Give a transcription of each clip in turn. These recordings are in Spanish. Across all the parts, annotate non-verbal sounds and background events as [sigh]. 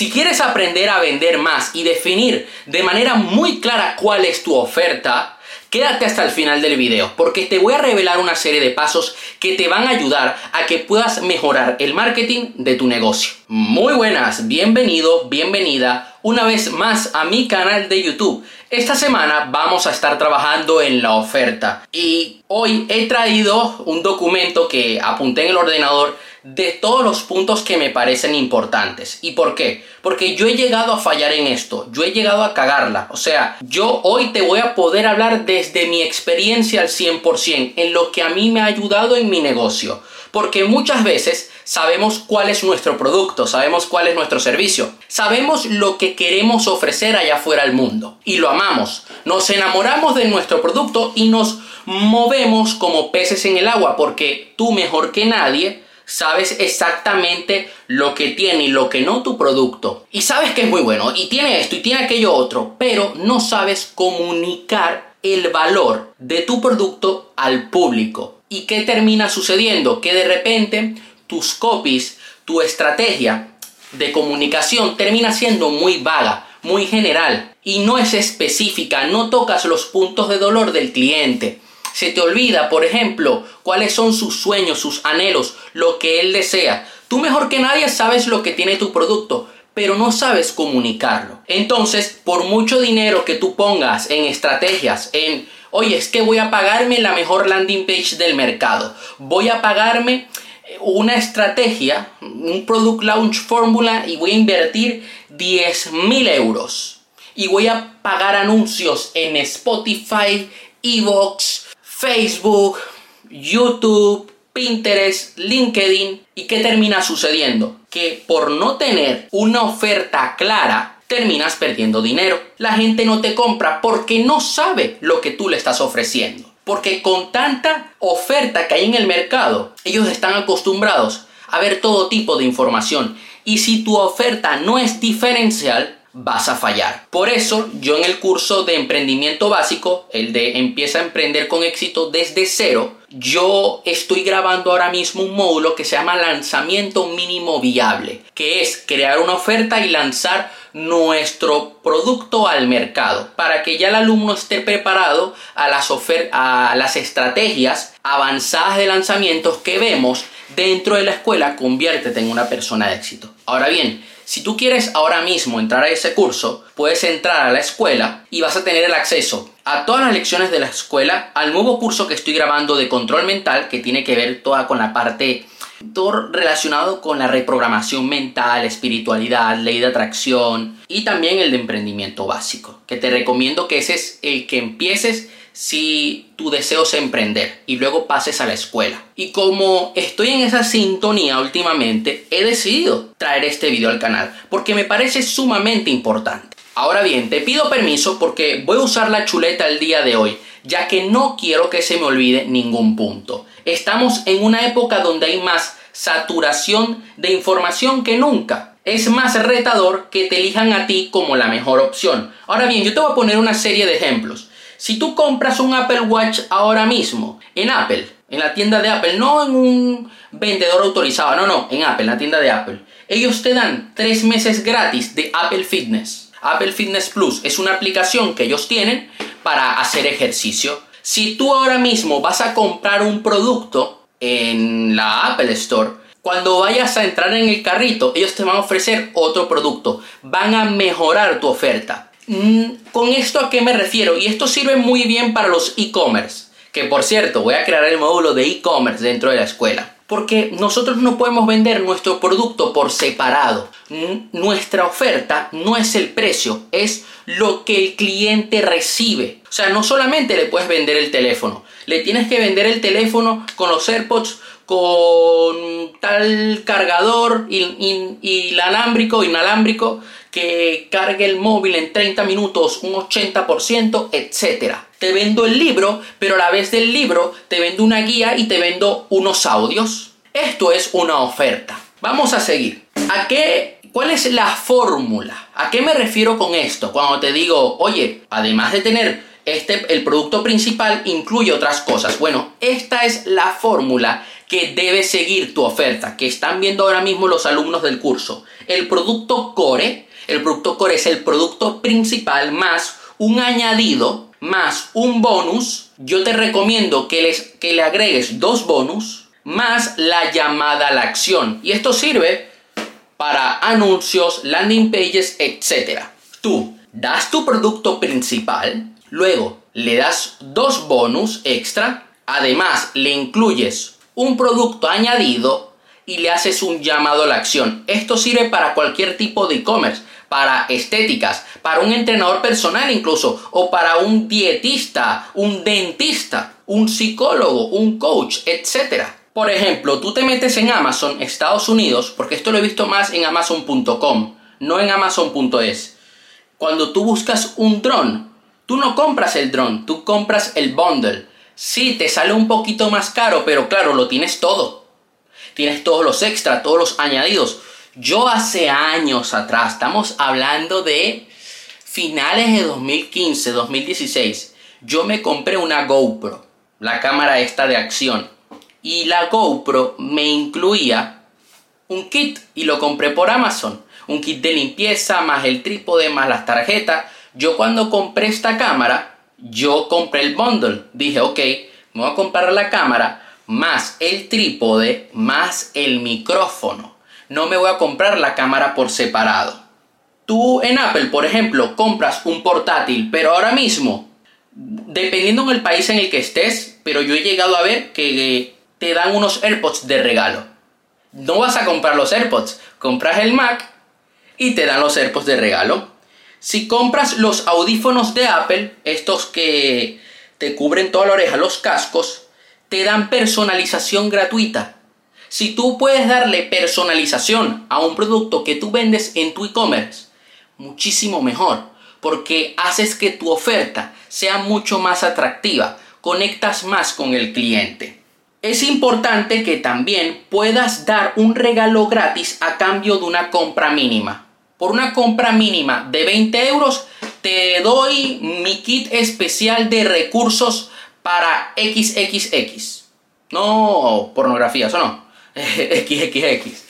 Si quieres aprender a vender más y definir de manera muy clara cuál es tu oferta, Quédate hasta el final del video porque te voy a revelar una serie de pasos que te van a ayudar a que puedas mejorar el marketing de tu negocio. Muy buenas, bienvenido, bienvenida una vez más a mi canal de YouTube. Esta semana vamos a estar trabajando en la oferta y hoy he traído un documento que apunté en el ordenador de todos los puntos que me parecen importantes. ¿Y por qué? Porque yo he llegado a fallar en esto, yo he llegado a cagarla. O sea, yo hoy te voy a poder hablar desde mi experiencia al 100%, en lo que a mí me ha ayudado en mi negocio. Porque muchas veces sabemos cuál es nuestro producto, sabemos cuál es nuestro servicio, sabemos lo que queremos ofrecer allá afuera al mundo y lo amamos. Nos enamoramos de nuestro producto y nos movemos como peces en el agua porque tú mejor que nadie sabes exactamente lo que tiene y lo que no tu producto. Y sabes que es muy bueno y tiene esto y tiene aquello otro, pero no sabes comunicar el valor de tu producto al público. ¿Y qué termina sucediendo? Que de repente tus copies, tu estrategia de comunicación termina siendo muy vaga, muy general y no es específica, no tocas los puntos de dolor del cliente. Se te olvida, por ejemplo, cuáles son sus sueños, sus anhelos, lo que él desea. Tú mejor que nadie sabes lo que tiene tu producto, pero no sabes comunicarlo. Entonces, por mucho dinero que tú pongas en estrategias, en, oye, es que voy a pagarme la mejor landing page del mercado, voy a pagarme una estrategia, un product launch fórmula y voy a invertir 10 mil euros. Y voy a pagar anuncios en Spotify, Evox, Facebook, YouTube, Pinterest, LinkedIn. ¿Y qué termina sucediendo? Que por no tener una oferta clara, terminas perdiendo dinero. La gente no te compra porque no sabe lo que tú le estás ofreciendo. Porque con tanta oferta que hay en el mercado, ellos están acostumbrados a ver todo tipo de información. Y si tu oferta no es diferencial, vas a fallar. Por eso yo en el curso de emprendimiento básico, el de empieza a emprender con éxito desde cero, yo estoy grabando ahora mismo un módulo que se llama lanzamiento mínimo viable, que es crear una oferta y lanzar nuestro producto al mercado para que ya el alumno esté preparado a las, a las estrategias avanzadas de lanzamientos que vemos dentro de la escuela conviértete en una persona de éxito. Ahora bien, si tú quieres ahora mismo entrar a ese curso, puedes entrar a la escuela y vas a tener el acceso a todas las lecciones de la escuela, al nuevo curso que estoy grabando de control mental, que tiene que ver toda con la parte todo relacionado con la reprogramación mental, espiritualidad, ley de atracción y también el de emprendimiento básico, que te recomiendo que ese es el que empieces si tu deseo es emprender y luego pases a la escuela. Y como estoy en esa sintonía últimamente, he decidido traer este video al canal porque me parece sumamente importante. Ahora bien, te pido permiso porque voy a usar la chuleta el día de hoy, ya que no quiero que se me olvide ningún punto. Estamos en una época donde hay más saturación de información que nunca. Es más retador que te elijan a ti como la mejor opción. Ahora bien, yo te voy a poner una serie de ejemplos. Si tú compras un Apple Watch ahora mismo en Apple, en la tienda de Apple, no en un vendedor autorizado, no, no, en Apple, en la tienda de Apple, ellos te dan tres meses gratis de Apple Fitness. Apple Fitness Plus es una aplicación que ellos tienen para hacer ejercicio. Si tú ahora mismo vas a comprar un producto en la Apple Store, cuando vayas a entrar en el carrito, ellos te van a ofrecer otro producto, van a mejorar tu oferta. Mm, ¿Con esto a qué me refiero? Y esto sirve muy bien para los e-commerce. Que por cierto, voy a crear el módulo de e-commerce dentro de la escuela. Porque nosotros no podemos vender nuestro producto por separado. Nuestra oferta no es el precio, es lo que el cliente recibe. O sea, no solamente le puedes vender el teléfono, le tienes que vender el teléfono con los AirPods, con tal cargador inalámbrico, inalámbrico, que cargue el móvil en 30 minutos, un 80%, etc. Te vendo el libro, pero a la vez del libro te vendo una guía y te vendo unos audios. Esto es una oferta. Vamos a seguir. ¿A qué ¿Cuál es la fórmula? ¿A qué me refiero con esto? Cuando te digo, oye, además de tener este, el producto principal, incluye otras cosas. Bueno, esta es la fórmula que debe seguir tu oferta, que están viendo ahora mismo los alumnos del curso. El producto core, el producto core es el producto principal más un añadido más un bonus. Yo te recomiendo que, les, que le agregues dos bonus más la llamada a la acción. Y esto sirve para anuncios, landing pages, etc. Tú das tu producto principal, luego le das dos bonus extra, además le incluyes un producto añadido y le haces un llamado a la acción. Esto sirve para cualquier tipo de e-commerce, para estéticas, para un entrenador personal incluso, o para un dietista, un dentista, un psicólogo, un coach, etc. Por ejemplo, tú te metes en Amazon, Estados Unidos, porque esto lo he visto más en amazon.com, no en amazon.es. Cuando tú buscas un dron, tú no compras el dron, tú compras el bundle. Sí, te sale un poquito más caro, pero claro, lo tienes todo. Tienes todos los extras, todos los añadidos. Yo hace años atrás, estamos hablando de finales de 2015, 2016, yo me compré una GoPro, la cámara esta de acción. Y la GoPro me incluía un kit y lo compré por Amazon. Un kit de limpieza, más el trípode, más las tarjetas. Yo cuando compré esta cámara, yo compré el bundle. Dije, ok, voy a comprar la cámara, más el trípode, más el micrófono. No me voy a comprar la cámara por separado. Tú en Apple, por ejemplo, compras un portátil, pero ahora mismo, dependiendo del país en el que estés, pero yo he llegado a ver que te dan unos AirPods de regalo. No vas a comprar los AirPods, compras el Mac y te dan los AirPods de regalo. Si compras los audífonos de Apple, estos que te cubren toda la oreja, los cascos, te dan personalización gratuita. Si tú puedes darle personalización a un producto que tú vendes en tu e-commerce, muchísimo mejor, porque haces que tu oferta sea mucho más atractiva, conectas más con el cliente. Es importante que también puedas dar un regalo gratis a cambio de una compra mínima. Por una compra mínima de 20 euros te doy mi kit especial de recursos para XXX. No pornografía, eso no. [laughs] XXX.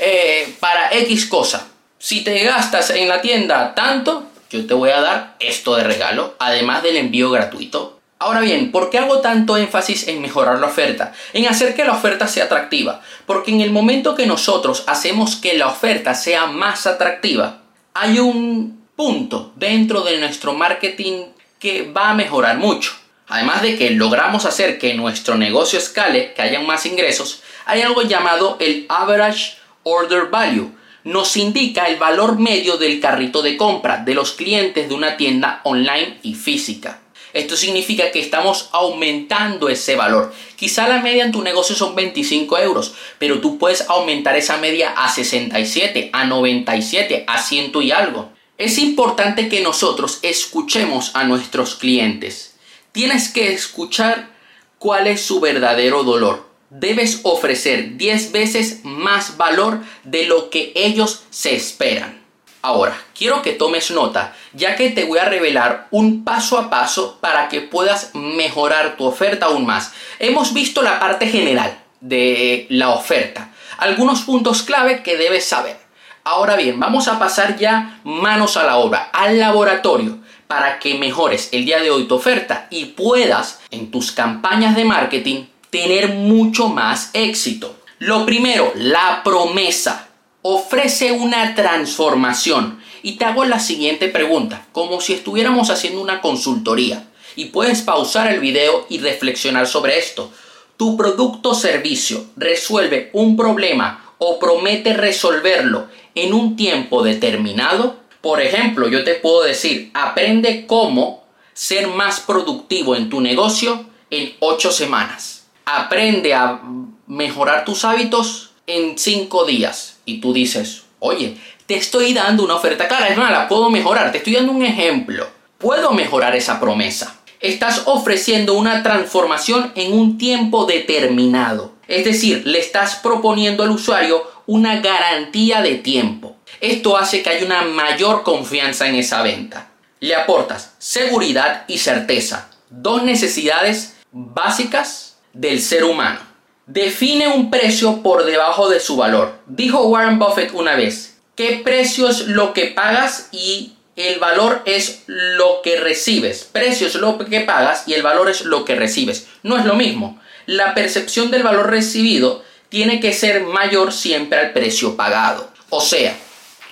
Eh, para X cosa. Si te gastas en la tienda tanto, yo te voy a dar esto de regalo, además del envío gratuito. Ahora bien, ¿por qué hago tanto énfasis en mejorar la oferta? En hacer que la oferta sea atractiva. Porque en el momento que nosotros hacemos que la oferta sea más atractiva, hay un punto dentro de nuestro marketing que va a mejorar mucho. Además de que logramos hacer que nuestro negocio escale, que haya más ingresos, hay algo llamado el Average Order Value, nos indica el valor medio del carrito de compra de los clientes de una tienda online y física. Esto significa que estamos aumentando ese valor. Quizá la media en tu negocio son 25 euros, pero tú puedes aumentar esa media a 67, a 97, a 100 y algo. Es importante que nosotros escuchemos a nuestros clientes. Tienes que escuchar cuál es su verdadero dolor debes ofrecer 10 veces más valor de lo que ellos se esperan. Ahora, quiero que tomes nota, ya que te voy a revelar un paso a paso para que puedas mejorar tu oferta aún más. Hemos visto la parte general de la oferta, algunos puntos clave que debes saber. Ahora bien, vamos a pasar ya manos a la obra, al laboratorio, para que mejores el día de hoy tu oferta y puedas en tus campañas de marketing tener mucho más éxito. Lo primero, la promesa. Ofrece una transformación. Y te hago la siguiente pregunta, como si estuviéramos haciendo una consultoría. Y puedes pausar el video y reflexionar sobre esto. ¿Tu producto o servicio resuelve un problema o promete resolverlo en un tiempo determinado? Por ejemplo, yo te puedo decir, aprende cómo ser más productivo en tu negocio en 8 semanas aprende a mejorar tus hábitos en 5 días. Y tú dices, oye, te estoy dando una oferta clara, es la puedo mejorar, te estoy dando un ejemplo. Puedo mejorar esa promesa. Estás ofreciendo una transformación en un tiempo determinado. Es decir, le estás proponiendo al usuario una garantía de tiempo. Esto hace que haya una mayor confianza en esa venta. Le aportas seguridad y certeza, dos necesidades básicas del ser humano. define un precio por debajo de su valor. Dijo Warren Buffett una vez, ¿qué precio es lo que pagas y el valor es lo que recibes? Precio es lo que pagas y el valor es lo que recibes. No es lo mismo. La percepción del valor recibido tiene que ser mayor siempre al precio pagado. O sea,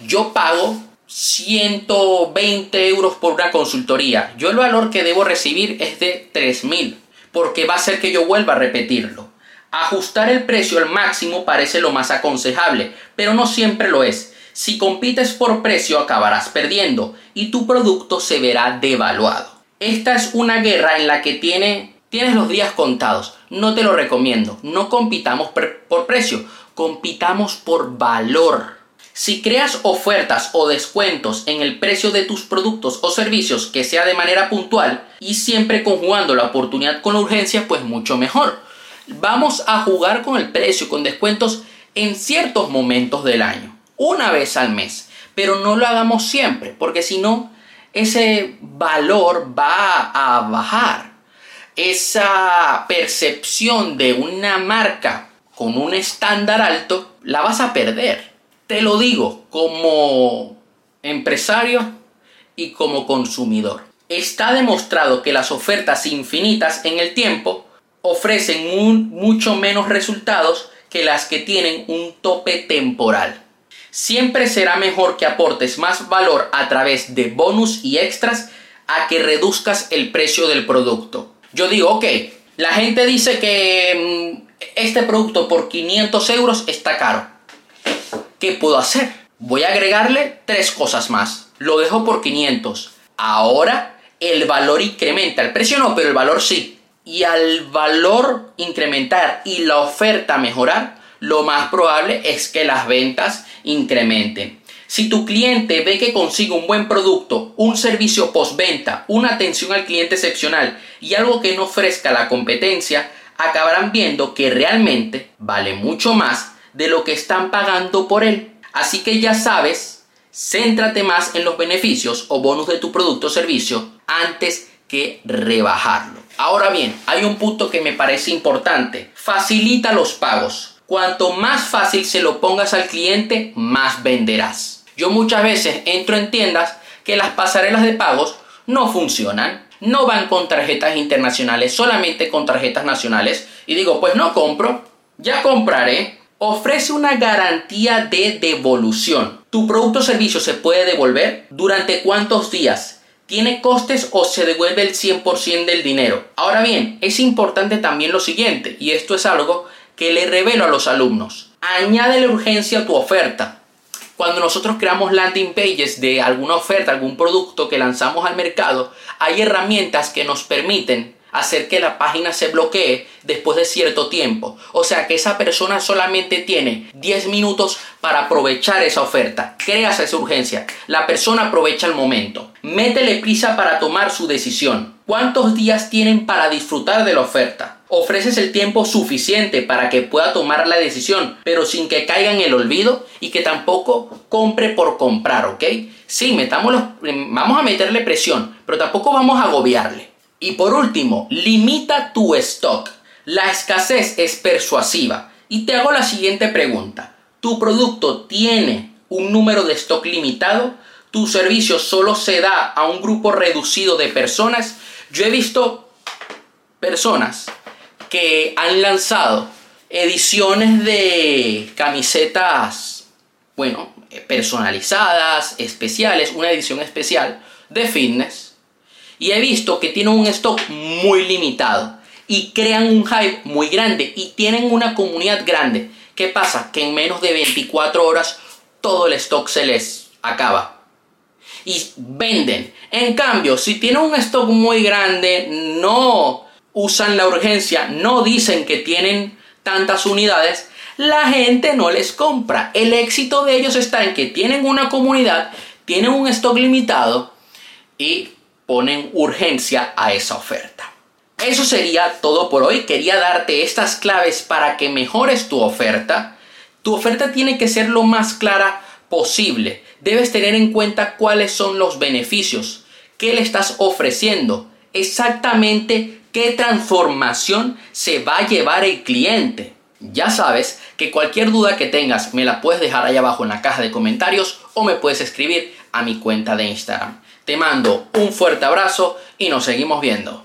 yo pago 120 euros por una consultoría. Yo el valor que debo recibir es de 3.000 porque va a ser que yo vuelva a repetirlo. Ajustar el precio al máximo parece lo más aconsejable, pero no siempre lo es. Si compites por precio acabarás perdiendo y tu producto se verá devaluado. Esta es una guerra en la que tiene, tienes los días contados. No te lo recomiendo. No compitamos por precio, compitamos por valor. Si creas ofertas o descuentos en el precio de tus productos o servicios que sea de manera puntual y siempre conjugando la oportunidad con la urgencia, pues mucho mejor. Vamos a jugar con el precio, con descuentos en ciertos momentos del año, una vez al mes, pero no lo hagamos siempre, porque si no, ese valor va a bajar. Esa percepción de una marca con un estándar alto, la vas a perder. Te lo digo como empresario y como consumidor. Está demostrado que las ofertas infinitas en el tiempo ofrecen mucho menos resultados que las que tienen un tope temporal. Siempre será mejor que aportes más valor a través de bonus y extras a que reduzcas el precio del producto. Yo digo, ok, la gente dice que mm, este producto por 500 euros está caro. ¿Qué puedo hacer? Voy a agregarle tres cosas más. Lo dejo por 500. Ahora el valor incrementa. El precio no, pero el valor sí. Y al valor incrementar y la oferta mejorar, lo más probable es que las ventas incrementen. Si tu cliente ve que consigue un buen producto, un servicio postventa, una atención al cliente excepcional y algo que no ofrezca la competencia, acabarán viendo que realmente vale mucho más de lo que están pagando por él. Así que ya sabes, céntrate más en los beneficios o bonus de tu producto o servicio antes que rebajarlo. Ahora bien, hay un punto que me parece importante. Facilita los pagos. Cuanto más fácil se lo pongas al cliente, más venderás. Yo muchas veces entro en tiendas que las pasarelas de pagos no funcionan. No van con tarjetas internacionales, solamente con tarjetas nacionales. Y digo, pues no compro, ya compraré ofrece una garantía de devolución. ¿Tu producto o servicio se puede devolver? ¿Durante cuántos días? ¿Tiene costes o se devuelve el 100% del dinero? Ahora bien, es importante también lo siguiente, y esto es algo que le revelo a los alumnos. Añade la urgencia a tu oferta. Cuando nosotros creamos landing pages de alguna oferta, algún producto que lanzamos al mercado, hay herramientas que nos permiten hacer que la página se bloquee después de cierto tiempo. O sea que esa persona solamente tiene 10 minutos para aprovechar esa oferta. Creas esa urgencia. La persona aprovecha el momento. Métele prisa para tomar su decisión. ¿Cuántos días tienen para disfrutar de la oferta? Ofreces el tiempo suficiente para que pueda tomar la decisión, pero sin que caiga en el olvido y que tampoco compre por comprar, ¿ok? Sí, metamos vamos a meterle presión, pero tampoco vamos a agobiarle. Y por último, limita tu stock. La escasez es persuasiva. Y te hago la siguiente pregunta. ¿Tu producto tiene un número de stock limitado? ¿Tu servicio solo se da a un grupo reducido de personas? Yo he visto personas que han lanzado ediciones de camisetas, bueno, personalizadas, especiales, una edición especial de fitness y he visto que tienen un stock muy limitado y crean un hype muy grande y tienen una comunidad grande. ¿Qué pasa? Que en menos de 24 horas todo el stock se les acaba. Y venden. En cambio, si tienen un stock muy grande, no usan la urgencia, no dicen que tienen tantas unidades, la gente no les compra. El éxito de ellos está en que tienen una comunidad, tienen un stock limitado y ponen urgencia a esa oferta. Eso sería todo por hoy. Quería darte estas claves para que mejores tu oferta. Tu oferta tiene que ser lo más clara posible. Debes tener en cuenta cuáles son los beneficios, qué le estás ofreciendo, exactamente qué transformación se va a llevar el cliente. Ya sabes que cualquier duda que tengas me la puedes dejar ahí abajo en la caja de comentarios o me puedes escribir a mi cuenta de Instagram. Te mando un fuerte abrazo y nos seguimos viendo.